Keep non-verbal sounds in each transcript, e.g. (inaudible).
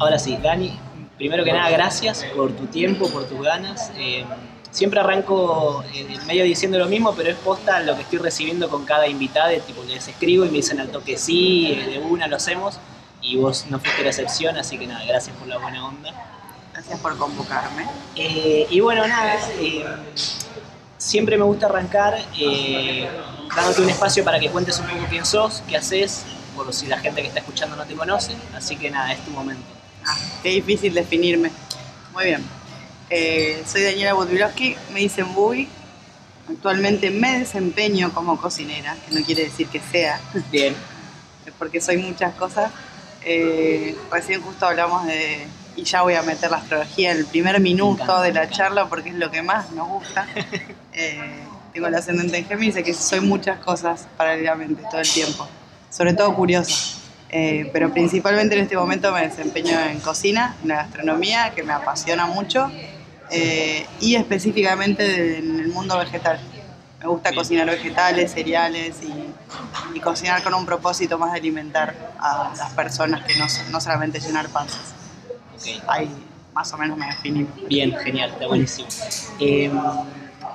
Ahora sí, Dani, primero que nada, gracias por tu tiempo, por tus ganas. Eh, siempre arranco en medio diciendo lo mismo, pero es posta lo que estoy recibiendo con cada invitada, tipo les escribo y me dicen al toque sí, de una lo hacemos, y vos no fuiste la excepción, así que nada, gracias por la buena onda. Gracias por convocarme. Eh, y bueno, nada, eh, siempre me gusta arrancar eh, dándote un espacio para que cuentes un poco quién sos, qué haces, por si la gente que está escuchando no te conoce, así que nada, es tu momento. Ah, qué difícil definirme. Muy bien. Eh, soy Daniela Budvilowski, me dicen Bubi. Actualmente me desempeño como cocinera, que no quiere decir que sea, Bien, (laughs) porque soy muchas cosas. Eh, recién justo hablamos de, y ya voy a meter la astrología en el primer minuto encanta, de la charla porque es lo que más nos gusta. (laughs) Eh, tengo el ascendente en Géminis, que soy muchas cosas paralelamente todo el tiempo, sobre todo curiosa. Eh, pero principalmente en este momento me desempeño en cocina, en la gastronomía, que me apasiona mucho, eh, y específicamente en el mundo vegetal. Me gusta cocinar vegetales, cereales y, y cocinar con un propósito más de alimentar a las personas que no, no solamente llenar panzas. ok. Ahí más o menos me definí. Bien, genial, está buenísimo. Eh,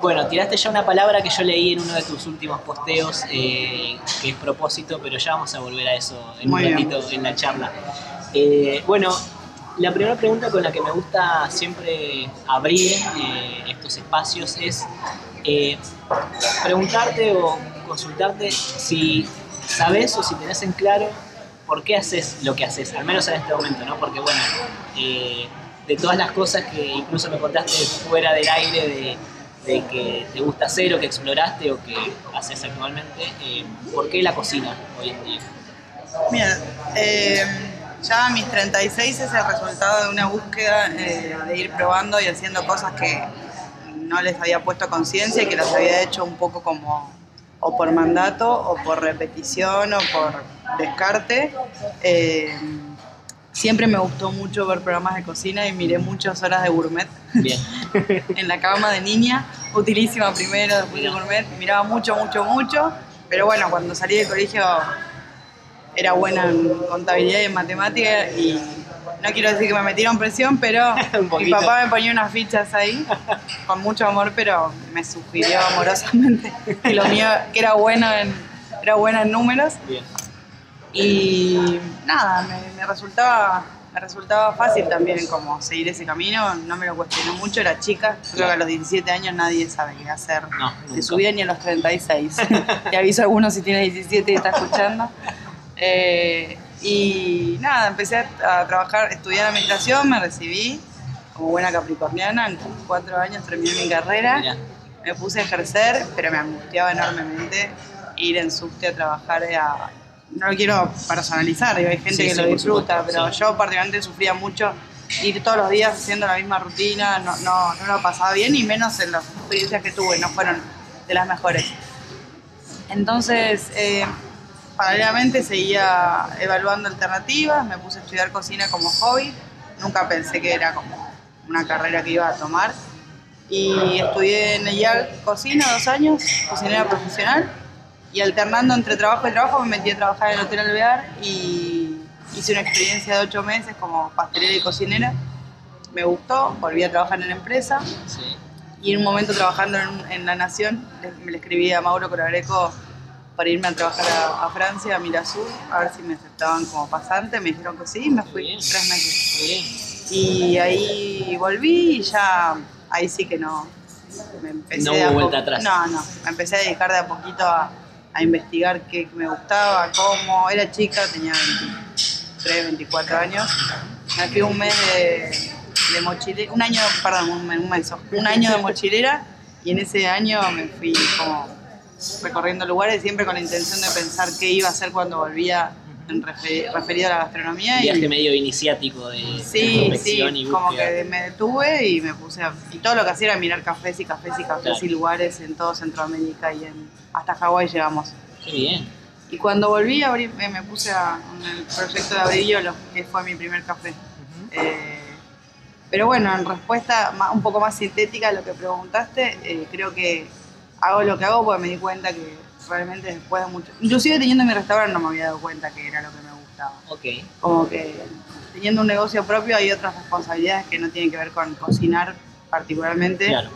bueno, tiraste ya una palabra que yo leí en uno de tus últimos posteos, eh, que es propósito, pero ya vamos a volver a eso en Muy un bien. ratito en la charla. Eh, bueno, la primera pregunta con la que me gusta siempre abrir eh, estos espacios es preguntarte o consultarte si sabes o si tenés en claro por qué haces lo que haces, al menos en este momento, ¿no? Porque bueno, de todas las cosas que incluso me contaste fuera del aire de, de que te gusta hacer o que exploraste o que haces actualmente, eh, ¿por qué la cocina hoy en día? Mira, eh, ya a mis 36 es el resultado de una búsqueda eh, de ir probando y haciendo cosas que no les había puesto conciencia y que las había hecho un poco como o por mandato o por repetición o por descarte. Siempre me gustó mucho ver programas de cocina y miré muchas horas de gourmet. Bien, (laughs) en la cama de niña, utilísima primero, después de gourmet, miraba mucho, mucho, mucho, pero bueno, cuando salí del colegio era buena en contabilidad y en matemática y no quiero decir que me metieron presión, pero (laughs) mi papá me ponía unas fichas ahí con mucho amor, pero me sugirió amorosamente. (laughs) Que lo mío, que era bueno en, era buena en números. Bien, y nada, me, me resultaba me resultaba fácil también como seguir ese camino, no me lo cuestioné mucho, era chica, yo creo que a los 17 años nadie sabe qué hacer No, de su vida ni a los 36. (laughs) Te aviso a algunos si tiene 17 y está escuchando. Eh, y nada, empecé a, trabajar, estudié administración, me recibí como buena capricorniana, en cuatro años terminé mi carrera, me puse a ejercer, pero me angustiaba enormemente ir en subte a trabajar a... No lo quiero personalizar, digo, hay gente Sí, que sí, lo disfruta, supuesto, pero sí. yo particularmente sufría mucho ir todos los días haciendo la misma rutina, no, no, no lo pasaba bien y menos en las experiencias que tuve, no fueron de las mejores. Entonces, eh, paralelamente seguía evaluando alternativas, me puse a estudiar cocina como hobby, nunca pensé que era como una carrera que iba a tomar. Y estudié en el cocina dos años, cocinera profesional, y alternando entre trabajo y trabajo me metí a trabajar en el Hotel Alvear y hice una experiencia de ocho meses como pastelera y cocinera. Me gustó, volví a trabajar en la empresa Sí. y en un momento trabajando en, en La Nación, le, me le escribí a Mauro Coragreco para irme a trabajar a, a Francia, a Mirazur, a ver si me aceptaban como pasante. Me dijeron que sí, me Muy fui bien. tres meses. Muy bien. Y ahí volví y ya, ahí sí que no. Me empecé No hubo a vuelta atrás. No, no. Me empecé a dedicar de a poquito a, a investigar qué me gustaba, cómo. Era chica, tenía 23, 24 años. Me fui un mes de, mochilera, un año, perdón, un, mes- un mes, un año de mochilera y en ese año me fui como recorriendo lugares siempre con la intención de pensar qué iba a hacer cuando volvía en refer- referido a la gastronomía. Un y- viaje medio iniciático de, de Sí, sí, y como que me detuve y me puse a... Y todo lo que hacía era mirar cafés y cafés y cafés Claro. y lugares en todo Centroamérica y en, hasta Hawái llegamos. Qué bien. Y cuando volví a abrir, me, puse a, en el proyecto de Abriolo, que fue mi primer café. Eh, pero bueno, en respuesta un poco más sintética a lo que preguntaste, eh, creo que hago lo que hago porque me di cuenta que realmente después de mucho... Inclusive teniendo mi restaurante no me había dado cuenta que era lo que me gustaba Ok. como que teniendo un negocio propio hay otras responsabilidades que no tienen que ver con cocinar particularmente, Claro,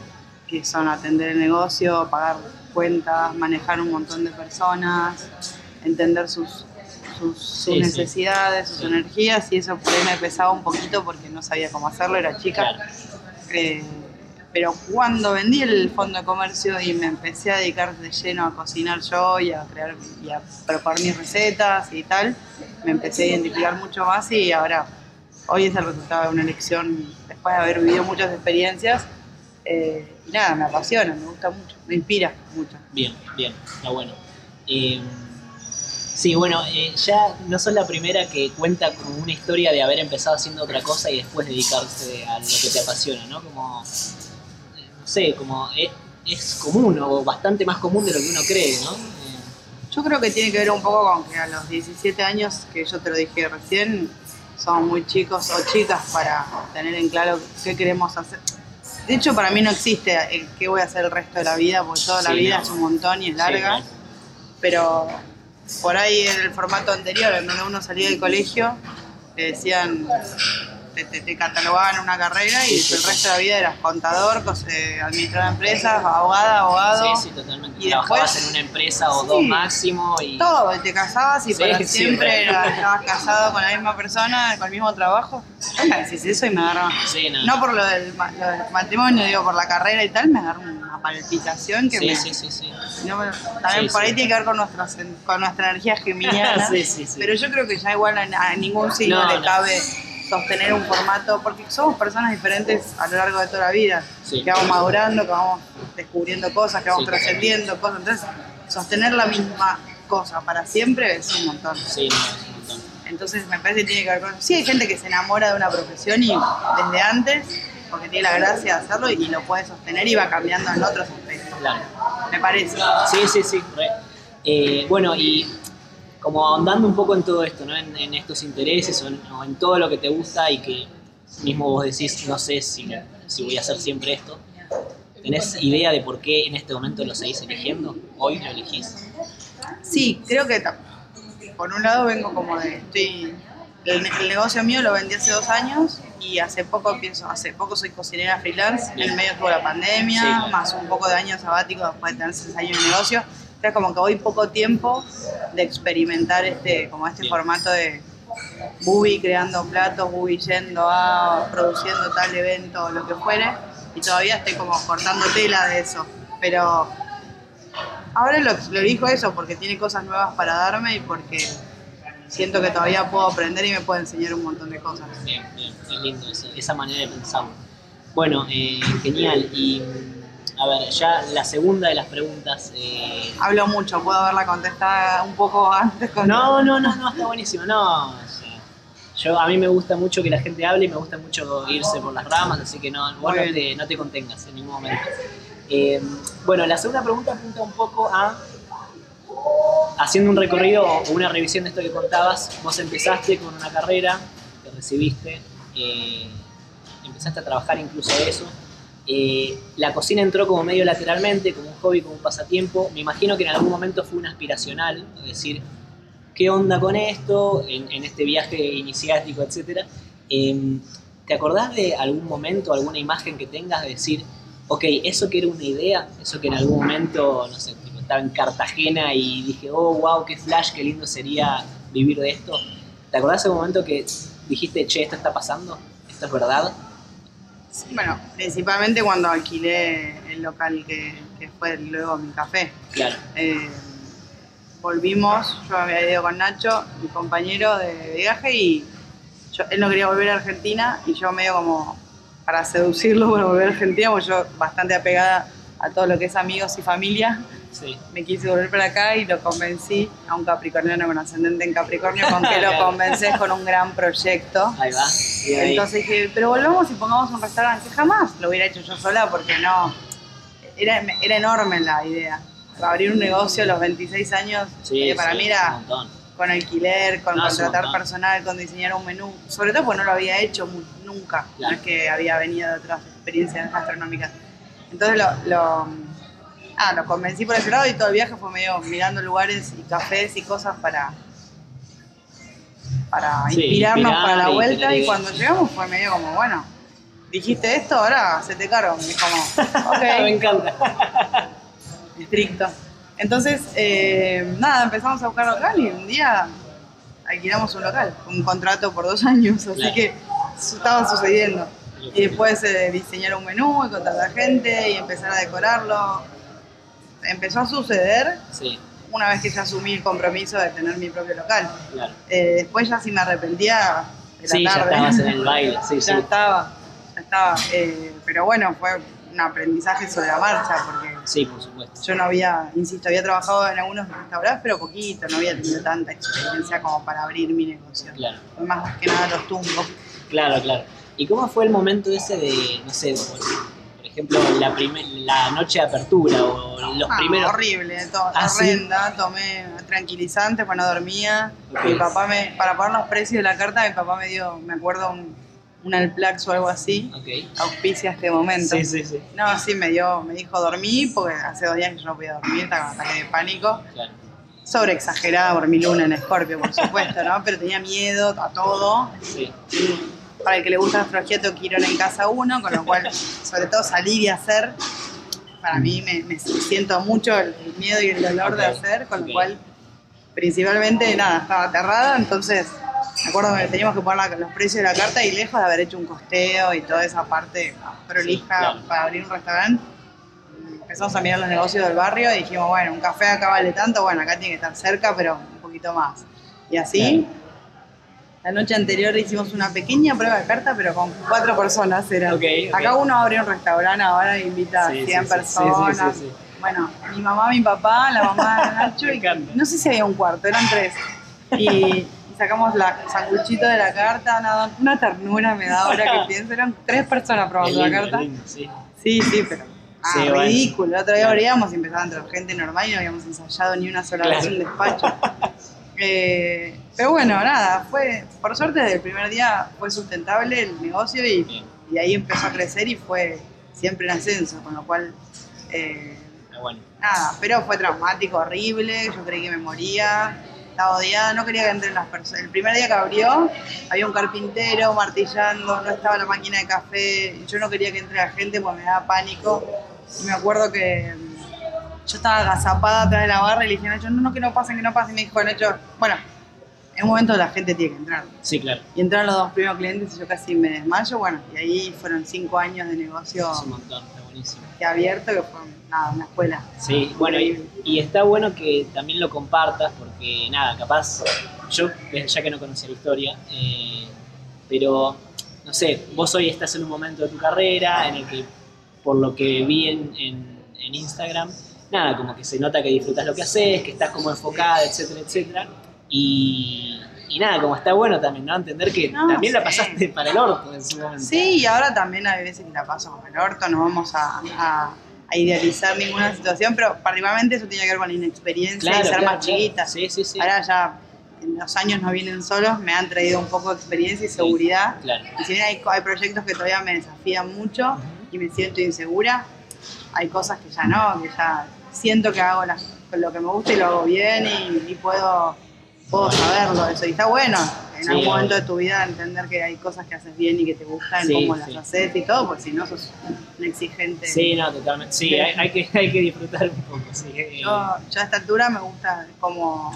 que son atender el negocio, pagar cuentas, manejar un montón de personas, entender sus, sus, sus Sí, sí. necesidades, sus Sí. energías, y eso por ahí me pesaba un poquito porque no sabía cómo hacerlo, era chica. claro. Eh, pero cuando vendí el fondo de comercio y me empecé a dedicar de lleno a cocinar yo y a crear y a preparar mis recetas y tal, me empecé a identificar mucho más y ahora hoy es el resultado de una elección después de haber vivido muchas experiencias. eh, y nada, me apasiona, me gusta mucho, me inspira mucho. Bien, bien, está bueno. Eh, sí, bueno, eh, ya no sos la primera que cuenta como una historia de haber empezado haciendo otra cosa y después dedicarse a lo que te apasiona, ¿no? Como, sé, como es, es común o bastante más común de lo que uno cree, ¿no? Yo creo que tiene que ver un poco con que a los 17 años, que yo te lo dije recién, somos muy chicos o chicas para tener en claro qué queremos hacer. De hecho, para mí no existe el qué voy a hacer el resto de la vida, porque toda la Sí, vida no. es un montón y es larga. sí, Pero por ahí en el formato anterior, en donde uno salía del colegio, te decían, te, te- te catalogaban una carrera y el resto de la vida eras contador, eh, administrador de empresas, abogada, abogado. Sí, sí, totalmente. Y Trabajabas después- en una empresa o Sí. dos máximo y... Todo, y te casabas y Sí, para siempre era- estabas casado con la misma persona, con el mismo trabajo. Me decís eso y me agarraba. Sí, no. No por lo del, lo del matrimonio, digo, por la carrera y tal, me agarró una palpitación que sí, me. sí, sí, sí. no también Sí, por ahí tiene que ver con, nuestras, con nuestra energía (laughs) geminiana. Sí, sí, sí. Pero yo creo que ya igual a, a ningún signo No, le cabe sostener un formato, porque somos personas diferentes a lo largo de toda la vida, Sí. que vamos madurando, que vamos descubriendo cosas, que vamos Sí, trascendiendo cosas. Entonces, sostener la misma cosa para siempre es un montón. Sí, no, es un montón. Entonces me parece que tiene que ver con... Sí hay gente que se enamora de una profesión y desde antes, porque tiene la gracia de hacerlo y lo puede sostener y va cambiando en otros aspectos. Claro. Me parece. Sí, sí, sí. Eh, bueno, y como ahondando un poco en todo esto, ¿no? en, en estos intereses o en, o en todo lo que te gusta y que mismo vos decís, no sé si, si voy a hacer siempre esto, ¿tenés idea de por qué en este momento lo seguís eligiendo? ¿Hoy lo elegís? Sí, creo que por un lado vengo como de... Estoy, el, el negocio mío lo vendí hace dos años y hace poco empiezo, hace poco soy cocinera freelance, en el medio tuvo la pandemia, Sí, claro. más un poco de años sabático después de tener seis años de negocio. Entonces como que voy poco tiempo de experimentar este, como este formato de Bubi creando platos, Bubi yendo a produciendo tal evento, lo que fuere, y todavía estoy como cortando tela de eso. Pero ahora lo, lo elijo eso porque tiene cosas nuevas para darme y porque siento que todavía puedo aprender y me puede enseñar un montón de cosas. Bien, bien, es lindo eso, esa manera de pensarlo. Bueno, eh, genial. Y a ver, ya la segunda de las preguntas. eh, Hablo mucho, puedo haberla contestada un poco antes con... No, no, no, no, está buenísimo. No, o sea, yo a mí me gusta mucho que la gente hable y me gusta mucho irse por las ramas, así que no, vos no te, no te contengas en ningún momento. Eh, bueno, la segunda pregunta apunta un poco a haciendo un recorrido o una revisión de esto que contabas. Vos empezaste con una carrera, te recibiste, eh, empezaste a trabajar incluso de eso. Eh, la cocina entró como medio lateralmente, como un hobby, como un pasatiempo. Me imagino que en algún momento fue un aspiracional, es decir, ¿qué onda con esto? En, este viaje iniciático, etc. ¿Te acordás de algún momento, alguna imagen que tengas de decir, ok, eso que era una idea, eso que en algún momento, no sé, estaba en Cartagena y dije, oh, wow, qué flash, qué lindo sería vivir de esto? ¿Te acordás de ese momento que dijiste, che, esto está pasando? ¿Esto es verdad? Bueno, principalmente cuando alquilé el local que, que fue luego mi café. Claro, Eh, volvimos, yo había ido con Nacho, mi compañero de viaje, y yo- él no quería volver a Argentina y yo medio como para seducirlo (laughs) para volver a Argentina, porque yo bastante apegada a todo lo que es amigos y familia, sí. me quise volver para acá y lo convencí a un capricorniano con ascendente en Capricornio, con que (laughs) lo convences con un gran proyecto. Ahí va. Y ahí- Entonces dije, pero volvamos y pongamos un restaurante. Jamás lo hubiera hecho yo sola porque no. Era, era enorme la idea. Abrir un negocio a los 26 años, sí, que para sí, mí era con alquiler, con No, contratar personal, con diseñar un menú. Sobre todo porque no lo había hecho nunca. Claro. No es que había venido de otras experiencias gastronómicas. Entonces lo, lo, ah, lo convencí por ese lado y todo el viaje fue medio mirando lugares y cafés y cosas para para Sí, inspirarnos inspirar para la y vuelta y cuando llegamos fue medio como, bueno, dijiste esto, ahora se te cargo. Y como, me ok, (laughs) encanta. estricto. Entonces, eh, nada, empezamos a buscar local y un día alquilamos un local, un contrato por dos años, así Claro. que estaba sucediendo. Y después eh, diseñar un menú y contratar gente y empezar a decorarlo. Empezó a suceder Sí, una vez que ya asumí el compromiso de tener mi propio local. claro. Eh, después ya si me arrepentía de la Sí, ya tarde. estabas en el baile, sí, (laughs) sí. ya estaba, ya estaba. Eh, pero bueno, fue un aprendizaje sobre la marcha porque Sí, por supuesto. yo no había, insisto, había trabajado en algunos restaurantes, pero poquito, no había tenido tanta experiencia como para abrir mi negocio. Claro. Más que nada los tumbos. Claro, claro. ¿Y cómo fue el momento ese de, no sé, por ejemplo, la, la noche de apertura o los Ah, primeros... horrible, to- Ah, ¿sí? horrenda, tomé tranquilizantes, pues no dormía. Ok. Mi papá me, para pagar los precios de la carta, mi papá me dio, me acuerdo, un, un Alplax o algo así, Ok. auspicia este momento. Sí, sí, sí. No, sí, me dio, me dijo dormí, porque hace dos días que yo no podía dormir, estaba con ataque de pánico. Claro. Sobre exagerada por mi luna en Escorpio, por supuesto, ¿no? Pero tenía miedo a todo. Sí, Y para el que le gusta la astrología, tengo que ir en casa uno, con lo cual, sobre todo salir y hacer, para mí me, me siento mucho el el miedo y el dolor de Ok, hacer, con lo cual, principalmente, nada, estaba aterrada, entonces, me acuerdo que teníamos que poner la- los precios de la carta y lejos de haber hecho un costeo y toda esa parte prolija Sí, claro. para abrir un restaurante, empezamos a mirar los negocios del barrio y dijimos, bueno, un café acá vale tanto, bueno, acá tiene que estar cerca, pero un poquito más. Y así, la noche anterior hicimos una pequeña prueba de carta, pero con cuatro personas. Era. Acá uno abre un restaurante ahora e invita a Sí, 100 sí, personas. sí, sí, sí, sí. Bueno, mi mamá, mi papá, la mamá de (laughs) Nacho y no sé si había un cuarto, eran tres. Y, sacamos la sanguchito de la carta, nada, una ternura me da (laughs) ahora que pienso, eran tres personas probando lindo, la carta. lindo, sí. Sí, sí, pero ah, bueno. ridículo. El otro día Claro. abríamos y empezaba a entrar gente normal y no habíamos ensayado ni una sola vez Claro. un despacho. (laughs) Eh, pero bueno, nada, fue, por suerte desde el primer día fue sustentable el negocio y, ahí empezó a crecer y fue siempre en ascenso, con lo cual, eh, bueno. nada, pero fue traumático, horrible, yo creí que me moría, estaba odiada, no quería que entren las personas. El primer día que abrió, había un carpintero martillando, no estaba la máquina de café, yo no quería que entre la gente porque me daba pánico. Y me acuerdo que yo estaba agazapada atrás de la barra y le dije a Nacho, no, no, que no pasen, que no pasen. Y me dijo Nacho, bueno, en un momento la gente tiene que entrar. Sí, claro. Y entraron los dos primeros clientes y yo casi me desmayo, bueno, y ahí fueron cinco años de negocio Es un montón, está buenísimo. que abierto, que fue nada, una escuela. Sí, bueno, y, y está bueno que también lo compartas porque, nada, capaz, yo, eh, ya que no conocía la historia, eh, pero, no sé, vos hoy estás en un momento de tu carrera en el que, por lo que vi en, en- en Instagram, nada, como que se nota que disfrutas lo que haces, que estás como enfocada, etcétera, etcétera. Y, y nada, como está bueno también, ¿no? Entender que No, también la pasaste (laughs) para el orto en su momento. Sí, y ahora también hay veces que la paso con el orto, no vamos a, a- a idealizar ninguna situación, pero particularmente eso tiene que ver con la inexperiencia Claro, y ser claro, más claro. chiquita. Sí, sí, sí. Ahora ya en los años no vienen solos, me han traído un poco de experiencia y seguridad. Claro. Y si bien hay, hay proyectos que todavía me desafían mucho y me siento insegura, hay cosas que ya no, que ya siento que hago las- lo que me gusta y lo hago bien y, y puedo, puedo saberlo eso. Y está bueno en Sí, algún momento de tu vida entender que hay cosas que haces bien y que te gustan, Sí, cómo sí. las haces y todo, porque si no sos un exigente. Sí, no, totalmente. Sí, Sí. hay, hay que, (laughs) hay que disfrutar un poco. Sí. Yo, yo a esta altura me gusta cómo,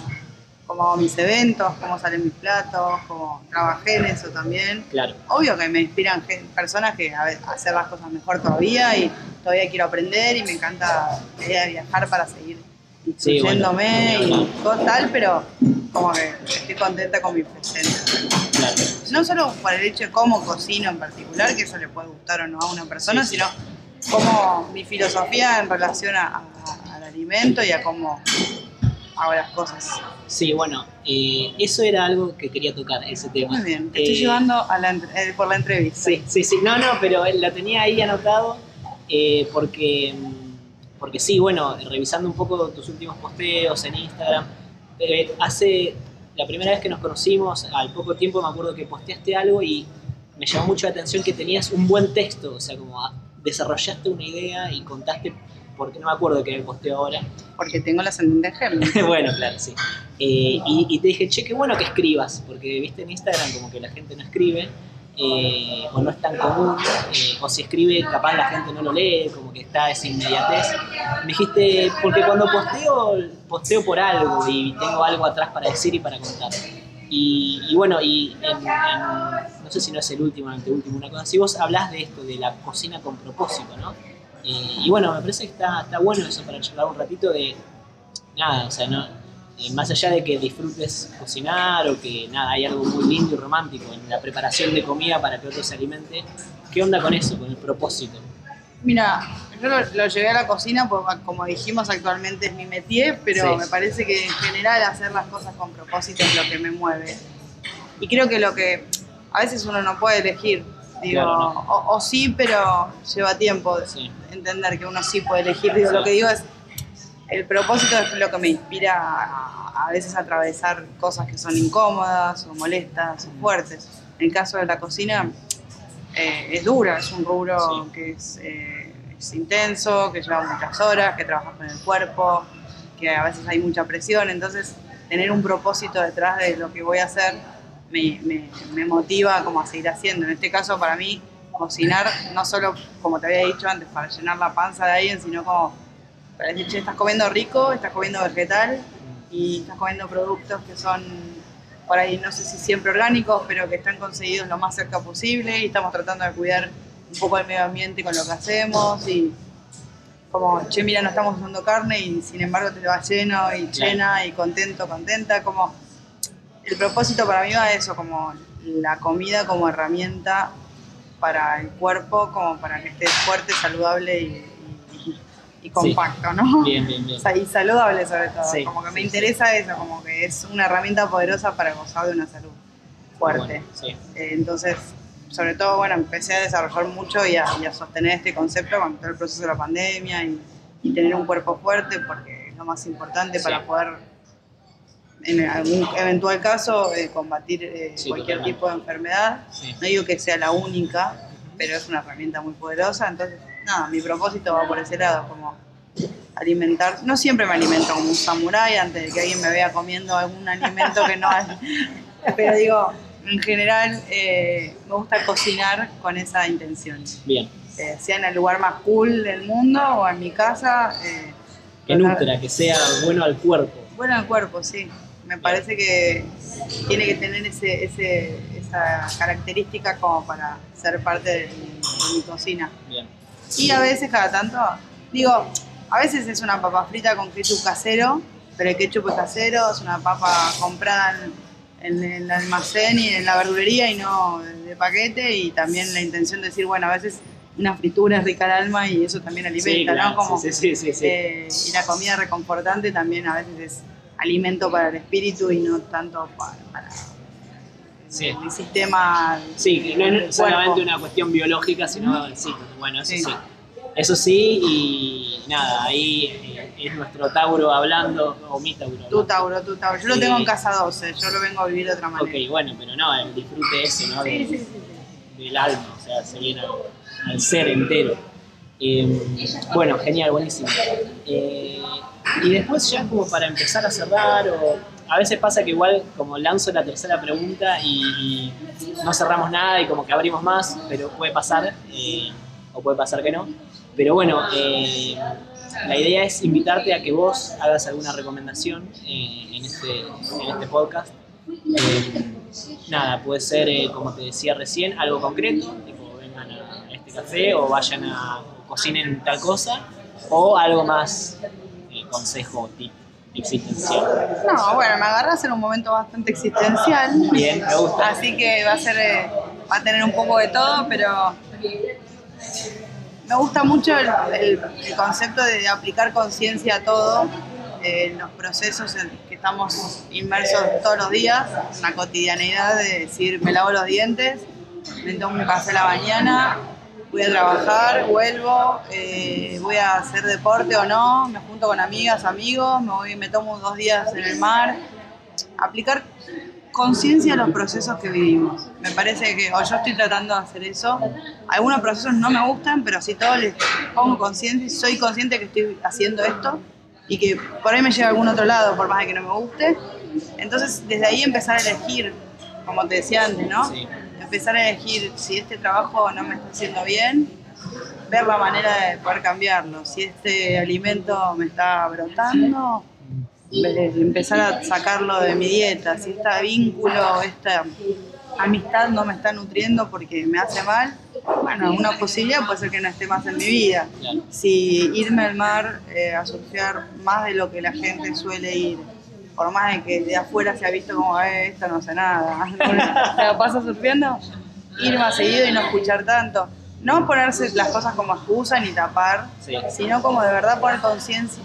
cómo hago mis eventos, cómo salen mis platos, cómo trabajé en eso también. Claro, Obvio que me inspiran personas que a ver, a hacer las cosas mejor todavía y todavía quiero aprender y me encanta la idea de viajar para seguir Sí, bueno, instruyéndome ni hablar. y todo tal, pero como que estoy contenta con mi presente. claro. No solo por el hecho de cómo cocino en particular, que eso le puede gustar o no a una persona, Sí, sí. sino como mi filosofía en relación a- a- al alimento y a cómo hago las cosas. Sí, bueno, eh, eso era algo que quería tocar, ese tema. Muy bien, te Eh, estoy llevando a la eh, por la entrevista. Sí, sí, sí. No, no, pero lo tenía ahí anotado eh, porque, porque sí, bueno, revisando un poco tus últimos posteos en Instagram, eh, hace la primera vez que nos conocimos, al poco tiempo me acuerdo que posteaste algo y me llamó mucho la atención que tenías un buen texto, o sea, como desarrollaste una idea y contaste, porque no me acuerdo qué era el posteo ahora, Porque tengo la ascendente en Géminis. (laughs) bueno, claro, sí. Eh, y, y te dije, che, qué bueno que escribas, porque viste en Instagram como que la gente no escribe, eh, o no es tan común, eh, o si escribe capaz la gente no lo lee, como que está esa inmediatez. Me dijiste, porque cuando posteo, posteo por algo y tengo algo atrás para decir y para contar. Y, y bueno, y en, en- no sé si no es el último el anteúltimo, una cosa así, vos hablás de esto, de la cocina con propósito, ¿no? Eh, y bueno, me parece que está, está bueno eso para charlar un ratito de, nada, o sea, no, eh, más allá de que disfrutes cocinar o que nada, hay algo muy lindo y romántico en la preparación de comida para que otro se alimente, ¿qué onda con eso, con el propósito? Mira, yo lo, lo llevé a la cocina porque, como dijimos, actualmente es mi métier, pero Sí. me parece que en general hacer las cosas con propósito es lo que me mueve. Y creo que lo que a veces uno no puede elegir, digo, Claro, no. o, o sí, pero lleva tiempo Sí. entender que uno sí puede elegir. Digo, Sí. lo que digo es, el propósito es lo que me inspira a, a veces a atravesar cosas que son incómodas o molestas o fuertes. En el caso de la cocina, eh, es dura, es un rubro Sí. que es, eh, es intenso, que lleva muchas horas, que trabajas con el cuerpo, que a veces hay mucha presión, entonces tener un propósito detrás de lo que voy a hacer me, me- me motiva como a seguir haciendo. En este caso para mí cocinar no solo, como te había dicho antes, para llenar la panza de alguien, sino como para decir, che, estás comiendo rico, estás comiendo vegetal y estás comiendo productos que son por ahí no sé si siempre orgánicos, pero que están conseguidos lo más cerca posible y estamos tratando de cuidar un poco el medio ambiente con lo que hacemos y como, che, mira, no estamos usando carne y sin embargo te va lleno y llena y contento, contenta, como el propósito para mí va a eso, como la comida como herramienta para el cuerpo, como para que esté fuerte, saludable y, y- compacto, ¿no? Bien, bien, bien. (laughs) O sea, y saludable sobre todo. Sí, como que me interesa eso, como que es una herramienta poderosa para gozar de una salud fuerte. Bueno. Eh, entonces, sobre todo, bueno, empecé a desarrollar mucho y a, y a sostener este concepto con todo el proceso de la pandemia y, y tener un cuerpo fuerte porque es lo más importante para poder, en algún eventual caso, eh, combatir eh, Sí, cualquier totalmente. tipo de enfermedad. Sí. No digo que sea la única, pero es una herramienta muy poderosa. Entonces, nada, mi propósito va por ese lado, como alimentar. No siempre me alimento como un samurái antes de que alguien me vea comiendo algún alimento que no es. (laughs) Pero digo, en general eh, me gusta cocinar con esa intención. Bien. Eh, sea en el lugar más cool del mundo o en mi casa. eh, Que tratar- nutra, que sea bueno al cuerpo. bueno al cuerpo, sí. Me parece que tiene que tener ese, ese- esa característica como para ser parte de mi, de mi cocina. Bien. Y a veces, cada tanto, digo, a veces es una papa frita con ketchup casero, pero el ketchup es casero, es una papa comprada en, en el almacén y en la verdulería y no de paquete. Y también la intención de decir, bueno, a veces una fritura es rica al alma y eso también alimenta, Sí, claro, ¿no? Como, sí, sí, sí, sí. eh, y la comida reconfortante también a veces es alimento para el espíritu y no tanto para, para Sí. el sistema. Sí, que no es solamente una cuestión biológica, sino, sí, bueno, eso sí. Sí. Eso sí, y nada, ahí eh, es nuestro Tauro hablando, o mi Tauro. ¿no? Tu Tauro, tu Tauro. Yo lo tengo en casa 12, yo lo vengo a vivir de otra manera. Ok, bueno, pero no, el disfrute ese, ¿no? Sí, del alma, o sea, se viene al, al ser entero. Eh, bueno, genial, buenísimo. Eh, y después ya como para empezar a cerrar, o a veces pasa que igual como lanzo la tercera pregunta y, y no cerramos nada y como que abrimos más, pero puede pasar, eh, o puede pasar que no. Pero bueno, eh, la idea es invitarte a que vos hagas alguna recomendación eh, en, este, en este podcast. Eh, nada, puede ser, como te decía recién, algo concreto, tipo vengan a este café o vayan a o cocinen tal cosa, o algo más consejo, tip existencial. No, bueno, me agarras en un momento bastante existencial. Bien, me gusta. Así que va a ser, va a tener un poco de todo, pero me gusta mucho el, concepto de aplicar conciencia a todo, eh, los procesos en que estamos inmersos todos los días, la cotidianeidad de decir, me lavo los dientes, me tomo un café a la mañana, voy a trabajar, vuelvo, eh, voy a hacer deporte o no, me junto con amigas, amigos, me, voy, me tomo dos días en el mar. Aplicar conciencia a los procesos que vivimos. Me parece que, o yo estoy tratando de hacer eso. Algunos procesos no me gustan, pero si todos les pongo conciencia soy consciente que estoy haciendo esto y que por ahí me lleva a algún otro lado, por más de que no me guste. Entonces, desde ahí empezar a elegir, como te decía antes, ¿no? Sí. Empezar a elegir si este trabajo no me está haciendo bien, ver la manera de poder cambiarlo. Si este alimento me está brotando, empezar a sacarlo de mi dieta. Si este vínculo, esta amistad no me está nutriendo porque me hace mal, bueno, una posibilidad puede ser que no esté más en mi vida. Si irme al mar eh, a surfear más de lo que la gente suele ir, por más de que de afuera se ha visto como, eh, esto no sé nada, (laughs) ¿te la pasa surfeando? Ir más seguido y no escuchar tanto. No ponerse las cosas como excusa ni tapar, Sí. sino como de verdad poner conciencia,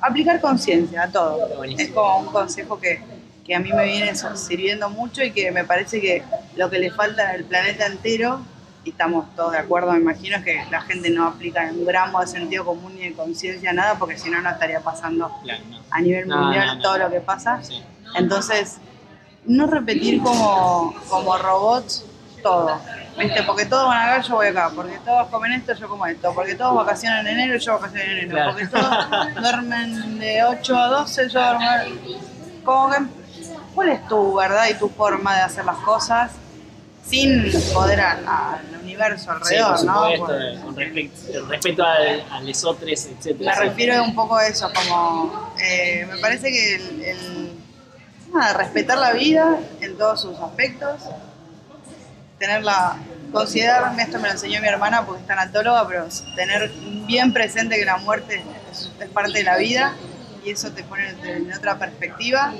aplicar conciencia a todo. Es como un consejo que, que a mí me viene sirviendo mucho y que me parece que lo que le falta al planeta entero, y estamos todos de acuerdo, me imagino, es que la gente no aplica un gramo de sentido común ni de conciencia, nada, porque si no, no estaría pasando Claro, no. a nivel mundial no, no. todo lo que pasa. Sí. Entonces, no repetir como, como robots todo. ¿Viste? Porque todos van acá, yo voy acá. Porque todos comen esto, yo como esto. Porque todos vacacionan en enero, yo vacaciono en enero. Claro. Porque todos (laughs) duermen de 8 a 12, yo duermo. Como que, ¿cuál es tu verdad y tu forma de hacer las cosas sin poder al universo Sí, alrededor, por ¿no? supuesto, Porque- con respecto, respeto al, a lesotres, etc. Me refiero un poco a eso, como eh, me parece que el, el- nada, respetar la vida en todos sus aspectos, tenerla, considerarme, esto me lo enseñó mi hermana porque es tanatóloga, pero tener bien presente que la muerte es, es parte de la vida y eso te pone en, otra perspectiva,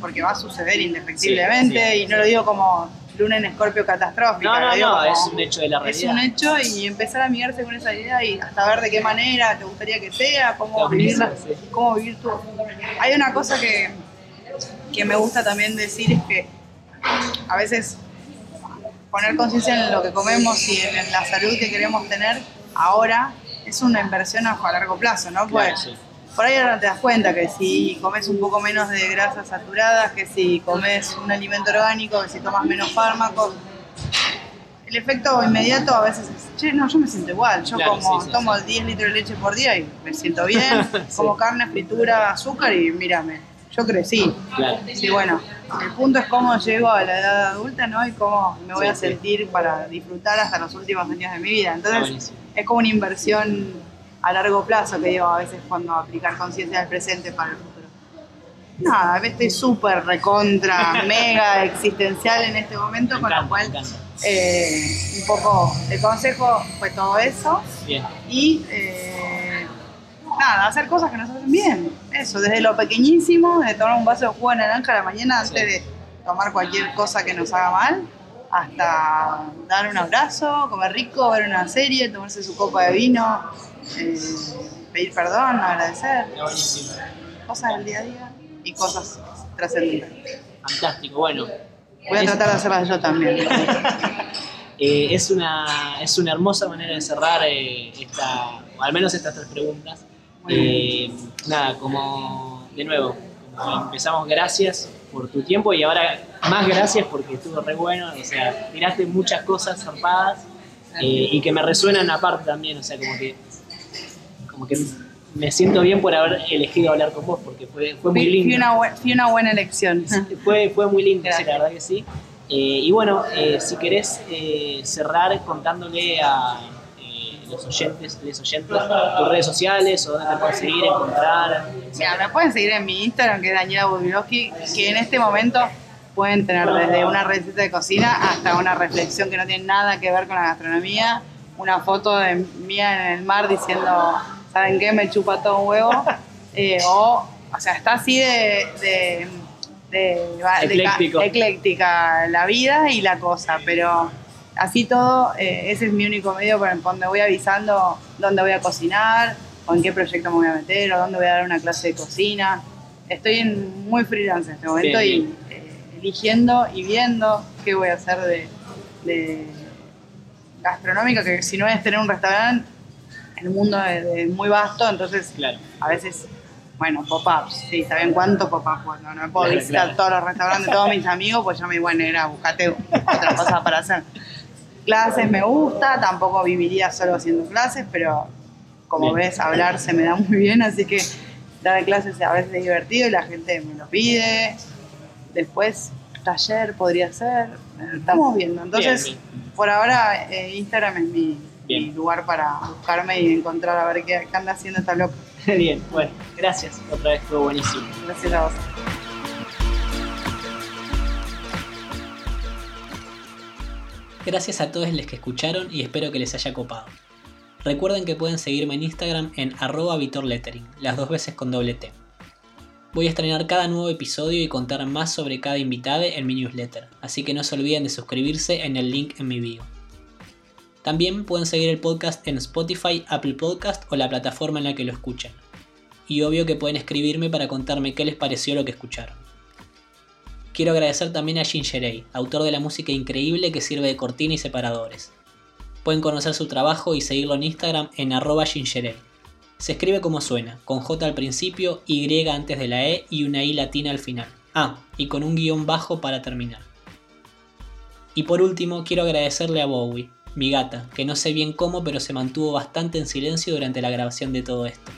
porque va a suceder indefectiblemente, Sí, sí. y no lo digo como luna en escorpio catastrófica, No, lo no, digo no, como- es un hecho de la es realidad. un hecho y empezar a amigarse con esa idea y hasta ver de qué manera te gustaría que sea, cómo vivirla, cómo vivir tú. Hay una cosa que, que me gusta también decir es que a veces poner conciencia en lo que comemos y en la salud que queremos tener ahora es una inversión a a largo plazo, ¿no? Claro, Pues, sí. por ahí ahora te das cuenta que si comes un poco menos de grasas saturadas, que si comes un alimento orgánico, que si tomas menos fármacos, el efecto inmediato a veces es, che, no, yo me siento igual, yo Claro, como sí, sí, tomo sí. 10 litros de leche por día y me siento bien, (laughs) como carne, fritura, azúcar y mírame, yo crecí. Claro. Sí, bueno, el punto es cómo llego a la edad adulta, ¿no? Y cómo me voy Sí, a sí. sentir para disfrutar hasta los últimos años de mi vida. Entonces, es como una inversión a largo plazo que digo a veces cuando aplicar conciencia del presente para el futuro. Nada, estoy súper recontra, (laughs) mega existencial en este momento, Me con encanta, lo cual eh, un poco el consejo fue todo eso Bien. y eh, nada, hacer cosas que nos hacen bien. Eso, desde lo pequeñísimo, de tomar un vaso de jugo de naranja a la mañana antes Sí. de tomar cualquier cosa que nos haga mal, hasta dar un abrazo, comer rico, ver una serie, tomarse su copa de vino, eh, pedir perdón, agradecer, cosas del día a día y cosas trascendentales. Fantástico. Bueno, Voy a tratar de hacerlas yo también. (laughs) Eh, es, una, es una hermosa manera de cerrar eh, esta, o al menos estas tres preguntas. Eh, nada, como de nuevo, empezamos, gracias por tu tiempo y ahora más gracias porque estuvo re bueno, o sea, tiraste muchas cosas zarpadas eh, y que me resuenan aparte también, o sea, como que, como que me siento bien por haber elegido hablar con vos porque fue, fue muy lindo. fui una, fui una buena elección. Fue, fue muy lindo, sí, la verdad que sí. Eh, y bueno, eh, si querés eh, cerrar contándole a los oyentes, les oyentes, tus redes sociales o dónde te pueden seguir, encontrar. Mira, me pueden seguir en mi Instagram, que es Daniela Budilowski, que en este momento pueden tener desde una receta de cocina hasta una reflexión que no tiene nada que ver con la gastronomía, una foto de mía en el mar diciendo, ¿saben qué? Me chupa todo un huevo. (laughs) Eh, o, o sea, está así de, de, de- de ecléctica la vida y la cosa, pero así todo, eh, ese es mi único medio por donde voy avisando dónde voy a cocinar, o en qué proyecto me voy a meter, o dónde voy a dar una clase de cocina. Estoy en muy freelance en este momento y eh, eligiendo y viendo qué voy a hacer de, de gastronómica, que si no es tener un restaurante, el mundo es, es muy vasto, entonces Claro. a veces, bueno, pop-ups, sí, ¿saben cuánto pop-up? Bueno, no me puedo Claro, visitar claro. todos los restaurantes, todos mis amigos, pues yo me bueno, era buscate otra cosa para hacer. Clases me gusta, tampoco viviría solo haciendo clases, pero como Bien. ves, hablar se me da muy bien, así que dar clases a veces es divertido y la gente me lo pide. Después, taller podría ser. Estamos viendo. Entonces, Bien, por ahora, eh, Instagram es mi lugar para buscarme y encontrar a ver qué, qué anda haciendo esta loca. Bien, bueno, gracias. Otra vez fue buenísimo. Gracias a vos. Gracias a todos los que escucharon y espero que les haya copado. Recuerden que pueden seguirme en Instagram en arroba vitorlettering, las dos veces con doble T. Voy a estrenar cada nuevo episodio y contar más sobre cada invitado en mi newsletter, así que no se olviden de suscribirse en el link en mi bio. También pueden seguir el podcast en Spotify, Apple Podcast o la plataforma en la que lo escuchen. Y obvio que pueden escribirme para contarme qué les pareció lo que escucharon. Quiero agradecer también a Gingerey, autor de la música increíble que sirve de cortina y separadores. Pueden conocer su trabajo y seguirlo en Instagram en arroba. Se escribe como suena, con J al principio, Y antes de la E y una I latina al final. Ah, y con un guion bajo para terminar. Y por último, quiero agradecerle a Bowie, mi gata, que no sé bien cómo, pero se mantuvo bastante en silencio durante la grabación de todo esto.